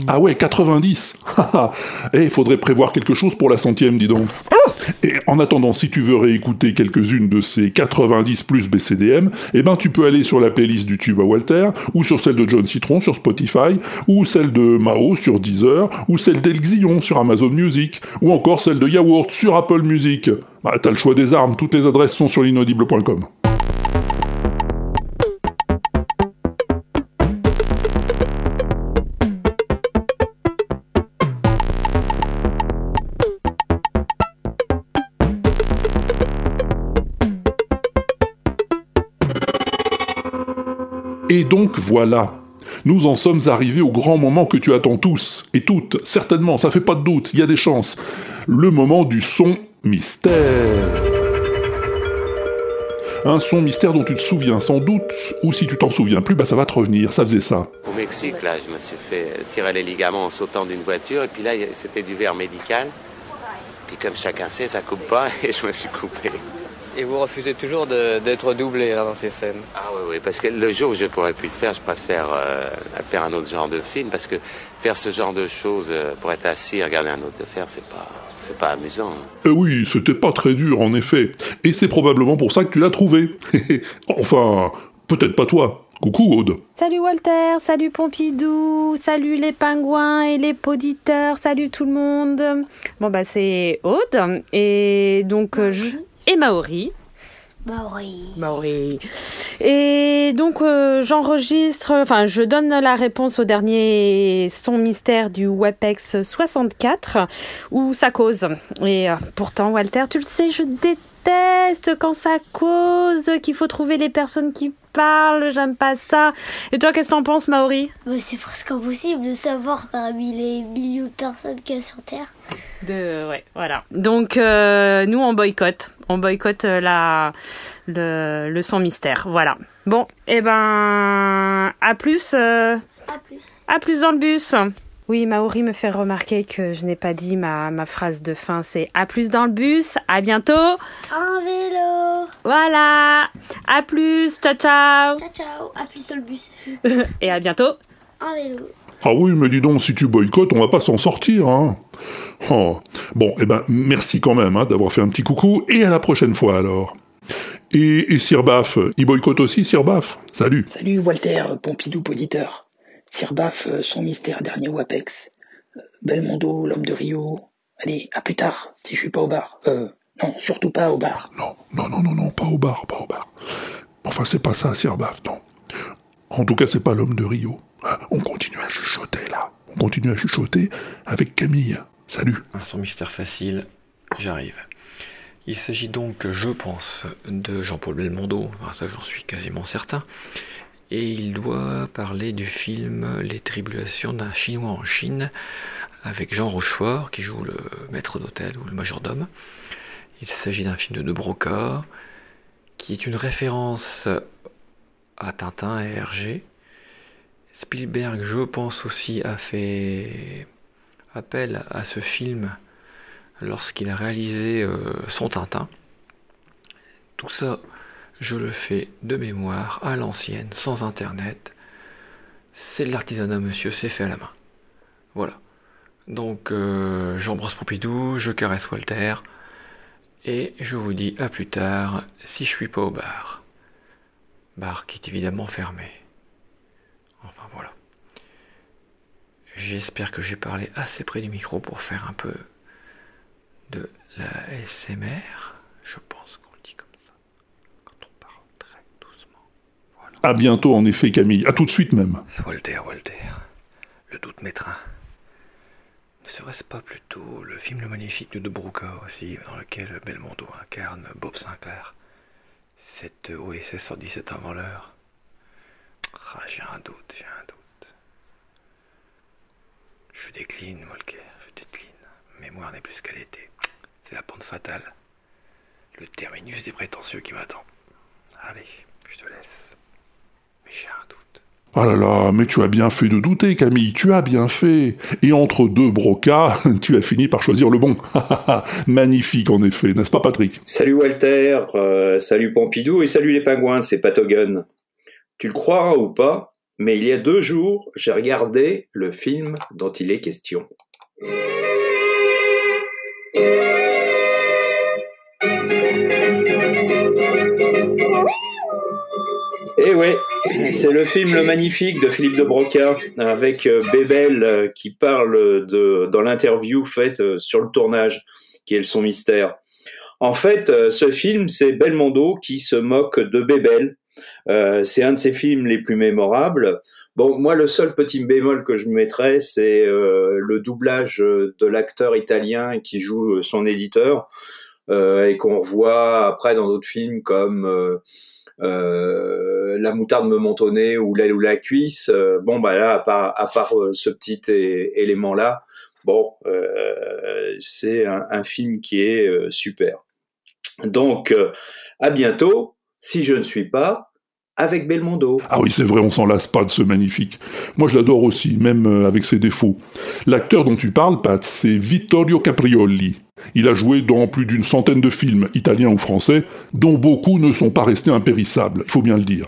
Ah ouais, 90 [LAUGHS] Eh, il faudrait prévoir quelque chose pour la centième, dis donc. Et en attendant, si tu veux réécouter quelques-unes de ces 90 plus BCDM, eh ben tu peux aller sur la playlist du tube à Walter, ou sur celle de John Citron sur Spotify, ou celle de Mao sur Deezer, ou celle d'Elxion sur Amazon Music, ou encore celle de Yaourt sur Apple Music. Bah, t'as le choix des armes, toutes les adresses sont sur l'inaudible.com. Et donc voilà, nous en sommes arrivés au grand moment que tu attends tous, et toutes, certainement, ça fait pas de doute, il y a des chances. Le moment du son mystère. Un son mystère dont tu te souviens sans doute, ou si tu t'en souviens plus, bah ça va te revenir, ça faisait ça. Au Mexique, là, je me suis fait tirer les ligaments en sautant d'une voiture, et puis là, c'était du verre médical. Puis comme chacun sait, ça coupe pas, [LAUGHS] et je me suis coupé. Et vous refusez toujours d'être doublé là, dans ces scènes Ah oui, oui, parce que le jour où je pourrais plus le faire, je préfère euh, faire un autre genre de film, parce que faire ce genre de choses euh, pour être assis et regarder un autre le faire, c'est pas, c'est pas amusant. Eh oui, c'était pas très dur en effet, et c'est probablement pour ça que tu l'as trouvé. [LAUGHS] enfin, peut-être pas toi. Coucou Aude. Salut Walter, salut Pompidou, salut les pingouins et les poditeurs, salut tout le monde. Bon bah c'est Aude et donc euh, je et Maori. Maori. Maori. Et donc euh, j'enregistre, enfin je donne la réponse au dernier son mystère du WebEx 64 où ça cause. Et euh, pourtant Walter, tu le sais, je déteste quand ça cause, qu'il faut trouver les personnes qui parlent, j'aime pas ça. Et toi qu'est-ce que t'en penses Maori? C'est presque impossible de savoir parmi les millions de personnes qu'il y a sur Terre. De, ouais, voilà. Donc, euh, nous, on boycotte. On boycotte euh, la, le, le son mystère. Voilà. Bon, et ben, à plus. euh, À plus. à plus dans le bus. Oui, Maori me fait remarquer que je n'ai pas dit ma, ma phrase de fin. C'est à plus dans le bus. À bientôt. En vélo. Voilà. À plus. Ciao, ciao. Ciao, ciao. À plus dans le bus. [LAUGHS] Et à bientôt. En vélo. Ah oui, mais dis donc, si tu boycottes, on va pas s'en sortir, hein. Oh. Bon, eh ben, merci quand même hein, d'avoir fait un petit coucou, et à la prochaine fois alors. Et, et Sir Baff, il boycotte aussi, Sir Baff Salut Salut Walter, Pompidou auditeur. Sirbaf, euh, son mystère dernier WAPEX. Euh, Belmondo, l'homme de Rio. Allez, à plus tard, si je suis pas au bar. Euh, Non, surtout pas au bar. Non, non, non, non, non, pas au bar, pas au bar. Enfin, c'est pas ça, Sir Baf, non. En tout cas, c'est pas l'homme de Rio. Ah, On continue à chuchoter, là. On continue à chuchoter avec Camille. Salut. Son mystère facile, j'arrive. Il s'agit donc, je pense, de Jean-Paul Belmondo, enfin, ça j'en suis quasiment certain. Et il doit parler du film Les tribulations d'un Chinois en Chine, avec Jean Rochefort, qui joue le maître d'hôtel ou le majordome. Il s'agit d'un film de De Broca, qui est une référence à Tintin et Hergé. Spielberg, je pense aussi, a fait appel à ce film lorsqu'il a réalisé euh, son Tintin. Tout ça, je le fais de mémoire, à l'ancienne, sans internet. C'est de l'artisanat, monsieur, c'est fait à la main. Voilà. Donc, euh, j'embrasse Pompidou, je caresse Walter, et je vous dis à plus tard si je suis pas au bar. Bar qui est évidemment fermé. Enfin voilà. J'espère que j'ai parlé assez près du micro pour faire un peu de la SMR. Je pense qu'on le dit comme ça. À bientôt, en effet, Camille. À tout de suite, même. Walter, Walter. Le doute m'étreint. Ne serait-ce pas plutôt le film Le Magnifique de De Broca aussi, dans lequel Belmondo incarne Bob Sinclair? Cette, oui, c'est 117 avant l'heure. Ah, j'ai un doute, j'ai un doute. Je décline, Walker, je décline. Mémoire n'est plus ce qu'elle était. C'est la pente fatale. Le terminus des prétentieux qui m'attend. Allez, je te laisse. J'ai un doute. Ah là là, mais tu as bien fait de douter, Camille, tu as bien fait. Et entre deux brocas, [LAUGHS] tu as fini par choisir le bon. [LAUGHS] Magnifique, en effet, n'est-ce pas, Patrick? Salut Walter, euh, salut Pompidou et salut les pingouins, c'est Patogun. Tu le croiras ou pas, mais il y a deux jours, j'ai regardé le film dont il est question. Eh ouais, c'est le film Le Magnifique de Philippe de Broca avec euh, Bébel euh, qui parle de dans l'interview faite euh, sur le tournage qui est son mystère. En fait, ce film c'est Belmondo qui se moque de Bébel. C'est un de ses films les plus mémorables. Bon, moi le seul petit bémol que je mettrais c'est le doublage de l'acteur italien qui joue son éditeur et qu'on revoit après dans d'autres films comme euh, La moutarde me montonnait ou L'aile ou la cuisse. Euh, bon, bah là, à part, euh, ce petit élément-là, bon, c'est un, un film qui est super. Donc, à bientôt, si je ne suis pas avec Belmondo. Ah oui, c'est vrai, on s'en lasse pas de ce magnifique. Moi, je l'adore aussi, même avec ses défauts. L'acteur dont tu parles, Pat, c'est Vittorio Caprioli. Il a joué dans plus d'une centaine de films, italiens ou français, dont beaucoup ne sont pas restés impérissables, il faut bien le dire.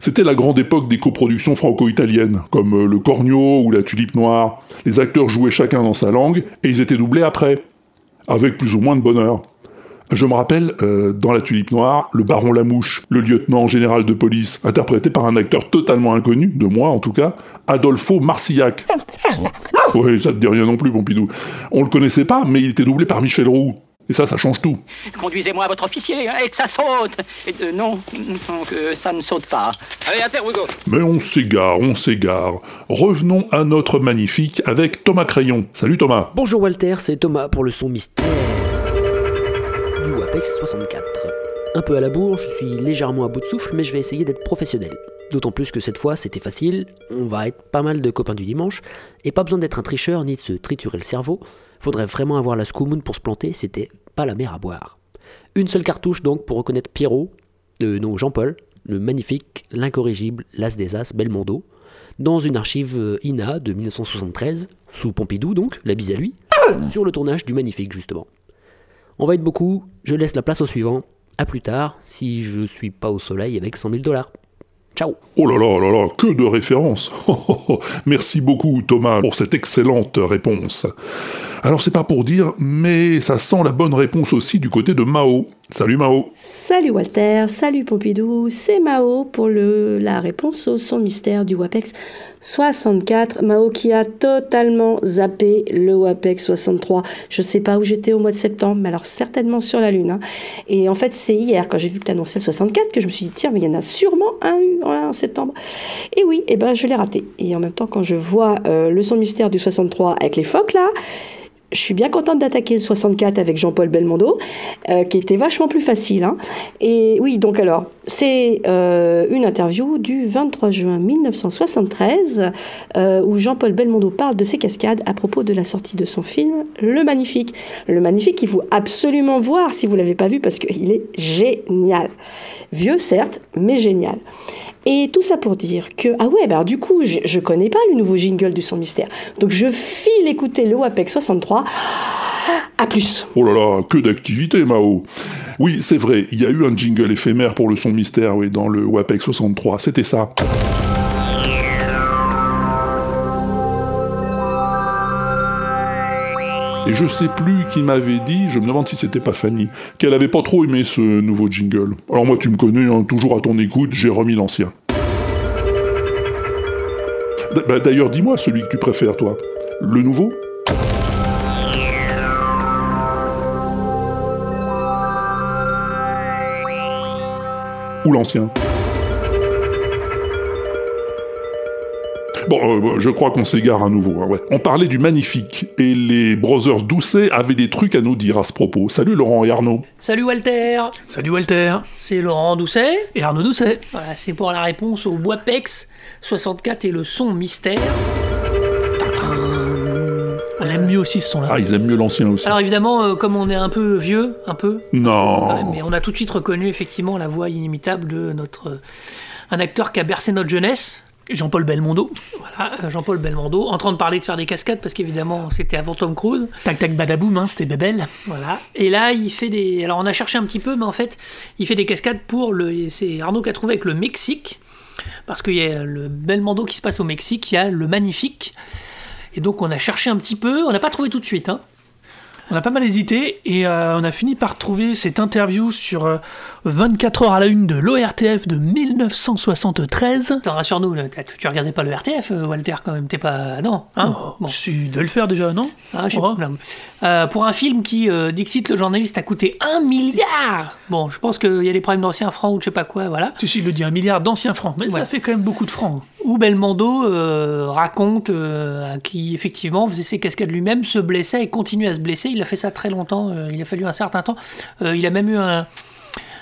C'était la grande époque des coproductions franco-italiennes, comme euh, Le Cornio ou La Tulipe Noire. Les acteurs jouaient chacun dans sa langue, et ils étaient doublés après, avec plus ou moins de bonheur. Je me rappelle, euh, dans La Tulipe Noire, le baron Lamouche, le lieutenant général de police, interprété par un acteur totalement inconnu, de moi en tout cas, Adolfo Marcillac. [LAUGHS] Oui, ça te dit rien non plus, Pompidou. On le connaissait pas, mais il était doublé par Michel Roux. Et ça, ça change tout. Conduisez-moi à votre officier hein, et que ça saute. Et de- non, non, que ça ne saute pas. Allez, à terre, Hugo. Mais on s'égare, on s'égare. Revenons à notre magnifique avec Thomas Crayon. Salut Thomas. Bonjour Walter, c'est Thomas pour le son mystère du WAPEX 64. Un peu à la bourre, je suis légèrement à bout de souffle, mais je vais essayer d'être professionnel. D'autant plus que cette fois, c'était facile, on va être pas mal de copains du dimanche, et pas besoin d'être un tricheur ni de se triturer le cerveau. Faudrait vraiment avoir la scoumoune pour se planter, c'était pas la mer à boire. Une seule cartouche donc pour reconnaître Pierrot, euh, non Jean-Paul, le magnifique, l'incorrigible, l'as des as, Belmondo, dans une archive euh, INA de 1973, sous Pompidou donc, la bise à lui, sur le tournage du magnifique justement. On va être beaucoup, je laisse la place au suivant. À plus tard, si je suis pas au soleil avec 100 000 dollars. Ciao Oh là là là là, que de références [LAUGHS] Merci beaucoup Thomas pour cette excellente réponse. Alors c'est pas pour dire, mais ça sent la bonne réponse aussi du côté de Mao. Salut Mao. Salut Walter, salut Pompidou, c'est Mao pour la réponse au son mystère du WAPEX 64. Mao qui a totalement zappé le WAPEX 63. Je sais pas où j'étais au mois de septembre, mais alors certainement sur la Lune. hein. Et en fait, c'est hier, quand j'ai vu que tu annonçais le 64, que je me suis dit, tiens, mais il y en a sûrement un en septembre. Et oui, et ben, je l'ai raté. Et en même temps, quand je vois euh, le son mystère du 63 avec les phoques là, je suis bien contente d'attaquer le 64 avec Jean-Paul Belmondo, euh, qui était vachement plus facile. hein. Et oui, donc alors, c'est euh, une interview du 23 juin 1973 euh, où Jean-Paul Belmondo parle de ses cascades à propos de la sortie de son film Le Magnifique. Le Magnifique qu'il faut absolument voir si vous ne l'avez pas vu parce qu'il est génial. Vieux certes, mais génial. Et tout ça pour dire que, ah ouais, bah du coup, je, je connais pas le nouveau jingle du son mystère. Donc je file écouter le WAPEX 63. À plus. Oh là là, que d'activité Mao. Oui, c'est vrai, il y a eu un jingle éphémère pour le son mystère, oui, dans le WAPEX 63, c'était ça. Et je sais plus qui m'avait dit, je me demande si c'était pas Fanny, qu'elle avait pas trop aimé ce nouveau jingle. Alors moi tu me connais, hein, toujours à ton écoute, j'ai remis l'ancien. Bah, D'ailleurs dis-moi celui que tu préfères toi. Le nouveau? Ou l'ancien? Bon, euh, bon, je crois qu'on s'égare à nouveau. hein, ouais. On parlait du magnifique, et les Brothers Doucet avaient des trucs à nous dire à ce propos. Salut Laurent et Arnaud. Salut Walter Salut Walter C'est Laurent Doucet Et Arnaud Doucet Voilà, c'est pour la réponse au WAPEX 64 et le son mystère. On aime mieux aussi ce son-là. Ah, ils aiment mieux l'ancien aussi. Alors évidemment, euh, comme on est un peu vieux, un peu, Non. mais on a tout de suite reconnu effectivement la voix inimitable de notre... euh, un acteur qui a bercé notre jeunesse. Jean-Paul Belmondo. Voilà, Jean-Paul Belmondo, en train de parler de faire des cascades parce qu'évidemment c'était avant Tom Cruise. Tac tac badaboum, hein, c'était Bébel. Voilà. Et là, il fait des. Alors, on a cherché un petit peu, mais en fait, il fait des cascades pour le. C'est Arnaud qui a trouvé avec le Mexique. Parce qu'il y a le Belmondo qui se passe au Mexique, il y a le Magnifique. Et donc, on a cherché un petit peu. On n'a pas trouvé tout de suite. Hein. On a pas mal hésité et euh, on a fini par trouver cette interview sur euh, 24 heures à la une de l'ORTF de 1973. Attends, rassure-nous, tu tu regardais pas le RTF, euh, Walter, quand même. T'es pas. Non. Hein Oh, Si, de le faire déjà, non Ah, Oh. Euh, pour un film qui, euh, Dixit le journaliste, a coûté un milliard Bon, je pense qu'il y a des problèmes d'anciens francs ou je sais pas quoi, voilà. Si, si, il le dit un milliard d'anciens francs, mais ça fait quand même beaucoup de francs. Où Belmondo euh, raconte euh, qui effectivement faisait ses cascades lui-même, se blessait et continue à se blesser. Il a fait ça très longtemps, euh, il a fallu un certain temps. Euh, il a même eu un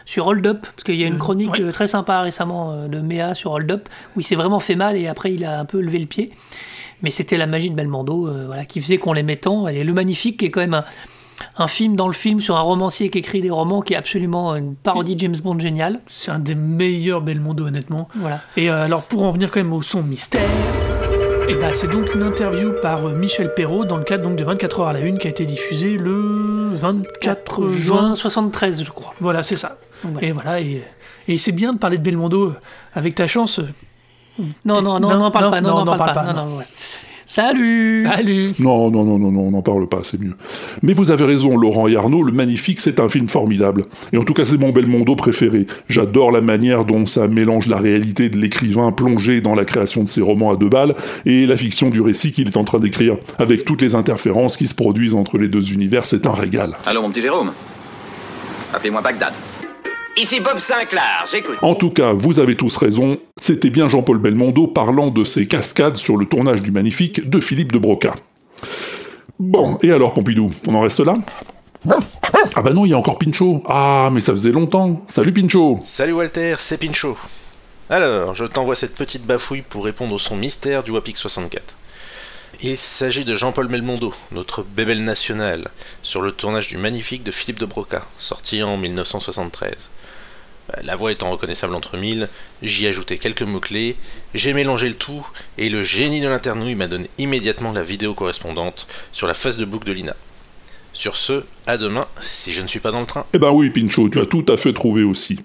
sur Hold Up, parce qu'il y a une chronique très sympa récemment de Méa sur Hold Up, où il s'est vraiment fait mal et après il a un peu levé le pied. Mais c'était la magie de Belmondo, voilà, qui faisait qu'on l'aimait tant. Et Le Magnifique, qui est quand même un, un film dans le film sur un romancier qui écrit des romans, qui est absolument une parodie de James Bond géniale. C'est un des meilleurs Belmondo, honnêtement. Voilà. Et euh, alors, pour en venir quand même au son mystère, et ben, c'est donc une interview par euh, Michel Perrault dans le cadre donc de 24 heures à la une qui a été diffusée le 24 juin 73, je crois. Voilà, c'est ça. Ouais. Et voilà, et, et c'est bien de parler de Belmondo euh, avec ta chance. euh, Non, non, non, n'en parle pas, non, n'en parle pas. non. Non, non, ouais. Salut Salut Non, non, non, non, non, on n'en parle pas, c'est mieux. Mais vous avez raison, Laurent et Arnaud, Le Magnifique, c'est un film formidable. Et en tout cas, c'est mon Belmondo préféré. J'adore la manière dont ça mélange la réalité de l'écrivain plongé dans la création de ses romans à deux balles et la fiction du récit qu'il est en train d'écrire, avec toutes les interférences qui se produisent entre les deux univers, c'est un régal. Allô, mon petit Jérôme Appelez-moi Bagdad. Ici Bob Sinclair, j'écoute. En tout cas, vous avez tous raison, c'était bien Jean-Paul Belmondo parlant de ses cascades sur le tournage du Magnifique de Philippe de Broca. Bon, et alors Pompidou, on en reste là? Ah bah non, il y a encore Pinchot. Ah, mais ça faisait longtemps. Salut Pinchot Salut Walter, c'est Pinchot. Alors, je t'envoie cette petite bafouille pour répondre au son mystère du Wapix 64. Il s'agit de Jean-Paul Belmondo, notre bébel national, sur le tournage du magnifique de Philippe de Broca, sorti en 1973. Euh, La voix étant reconnaissable entre mille, j'y ai ajouté quelques mots-clés, j'ai mélangé le tout, et le génie de l'internouille m'a donné immédiatement la vidéo correspondante sur la face de boucle de Lina. Sur ce, à demain, si je ne suis pas dans le train. Eh ben oui, Pinchot, tu as tout à fait trouvé aussi.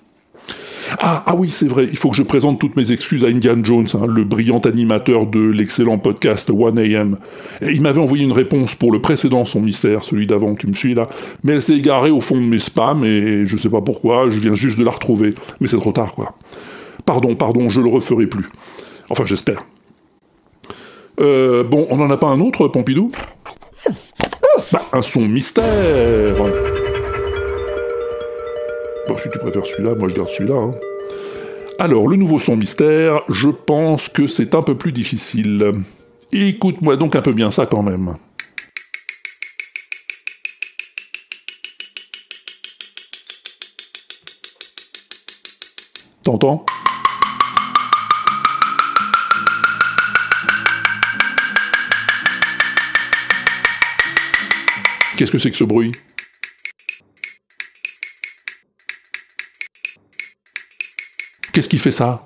Ah, ah oui, c'est vrai, il faut que je présente toutes mes excuses à Indian Jones, hein, le brillant animateur de l'excellent podcast 1AM. Et il m'avait envoyé une réponse pour le précédent Son Mystère, celui d'avant, tu me suis là, mais elle s'est égarée au fond de mes spams et je sais pas pourquoi, je viens juste de la retrouver. Mais c'est trop tard, quoi. Pardon, pardon, je le referai plus. Enfin, j'espère. Euh, bon, on n'en a pas un autre, Pompidou? Bah, un son mystère Bon, si tu préfères celui-là, moi je garde celui-là. hein. Alors, le nouveau son mystère, je pense que c'est un peu plus difficile. Écoute-moi donc un peu bien ça quand même. T'entends? Qu'est-ce que c'est que ce bruit? Qu'est-ce qui fait ça?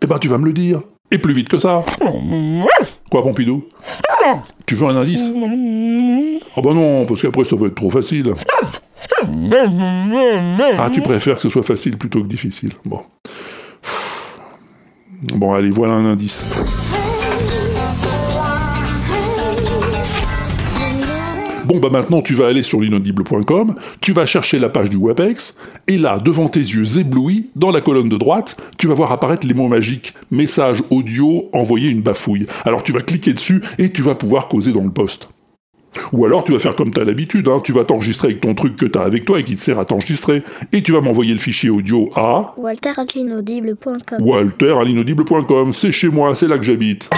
Eh ben, tu vas me le dire. Et plus vite que ça. Quoi, Pompidou? Tu veux un indice? Ah bah non, parce qu'après ça va être trop facile. Ah, tu préfères que ce soit facile plutôt que difficile. Bon. Bon, allez, voilà un indice. Bah maintenant tu vas aller sur l'inaudible.com, tu vas chercher la page du WebEx, et là, devant tes yeux éblouis, dans la colonne de droite, tu vas voir apparaître les mots magiques message audio, envoyer une bafouille. Alors tu vas cliquer dessus et tu vas pouvoir causer dans le poste. Ou alors tu vas faire comme t'as l'habitude, hein, tu vas t'enregistrer avec ton truc que t'as avec toi et qui te sert à t'enregistrer, et tu vas m'envoyer le fichier audio à walter.l'inaudible.com walter à l'inaudible.com. C'est chez moi, c'est là que j'habite.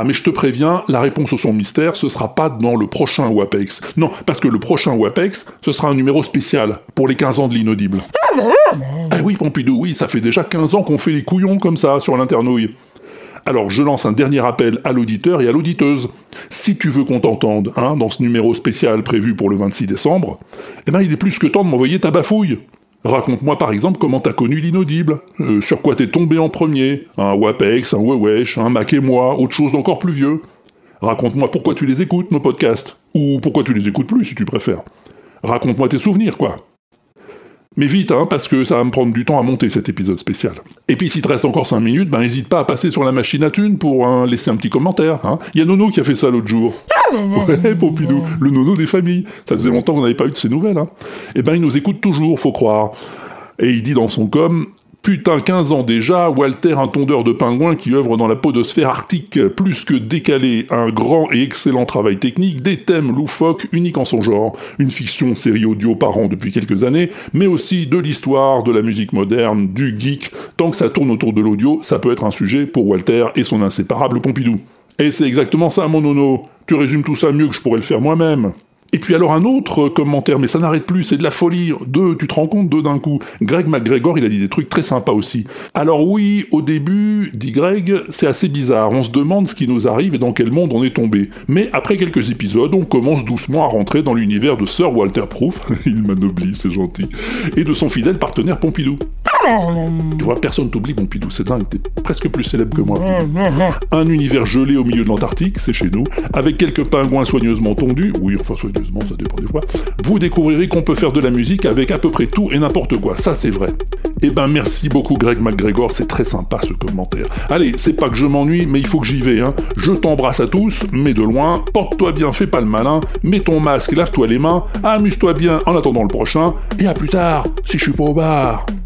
Ah mais je te préviens, la réponse au son mystère, ce sera pas dans le prochain WAPEX. Non, parce que le prochain WAPEX, ce sera un numéro spécial, pour les 15 ans de l'inaudible. Ah oui, Pompidou, oui, ça fait déjà 15 ans qu'on fait les couillons comme ça, sur l'internouille. Alors je lance un dernier appel à l'auditeur et à l'auditeuse. Si tu veux qu'on t'entende, hein, dans ce numéro spécial prévu pour le 26 décembre, eh ben il est plus que temps de m'envoyer ta bafouille. Raconte-moi par exemple comment t'as connu l'inaudible, euh, sur quoi t'es tombé en premier, un WAPEX, un Wewesh, un Mac et moi, autre chose d'encore plus vieux. Raconte-moi pourquoi tu les écoutes, nos podcasts, ou pourquoi tu les écoutes plus si tu préfères. Raconte-moi tes souvenirs, quoi. Mais vite, hein, parce que ça va me prendre du temps à monter cet épisode spécial. Et puis s'il te reste encore 5 minutes, ben n'hésite pas à passer sur la machine à thunes pour hein, laisser un petit commentaire. Hein. Il y a Nono qui a fait ça l'autre jour. [LAUGHS] Ouais, Pompidou, le Nono des familles. Ça faisait longtemps qu'on n'avait pas eu de ces nouvelles. Hein. Et ben il nous écoute toujours, faut croire. Et il dit dans son com, Putain, 15 ans déjà, Walter, un tondeur de pingouins qui œuvre dans la podosphère arctique, plus que décalé, un grand et excellent travail technique, des thèmes loufoques, uniques en son genre, une fiction série audio par an depuis quelques années, mais aussi de l'histoire, de la musique moderne, du geek, tant que ça tourne autour de l'audio, ça peut être un sujet pour Walter et son inséparable Pompidou. Et c'est exactement ça, mon nono. Tu résumes tout ça mieux que je pourrais le faire moi-même. Et puis alors un autre commentaire, mais ça n'arrête plus, c'est de la folie. Deux, tu te rends compte, deux d'un coup. Greg McGregor, il a dit des trucs très sympas aussi. Alors oui, au début, dit Greg, c'est assez bizarre. On se demande ce qui nous arrive et dans quel monde on est tombé. Mais après quelques épisodes, on commence doucement à rentrer dans l'univers de Sir Walter Proof, [LAUGHS] il m'anoblit, c'est gentil, et de son fidèle partenaire Pompidou. Tu vois, personne t'oublie, Pompidou, c'est dingue, t'es presque plus célèbre que moi. Un univers gelé au milieu de l'Antarctique, c'est chez nous, avec quelques pingouins soigneusement tondus, oui, enfin soigneusement, vous découvrirez qu'on peut faire de la musique avec à peu près tout et n'importe quoi, ça c'est vrai. Eh ben merci beaucoup Greg McGregor, c'est très sympa ce commentaire. Allez, c'est pas que je m'ennuie, mais il faut que j'y vais, hein. Je t'embrasse à tous, mais de loin, porte-toi bien, fais pas le malin, mets ton masque, lave-toi les mains, amuse-toi bien en attendant le prochain, et à plus tard, si je suis pas au bar. [LAUGHS]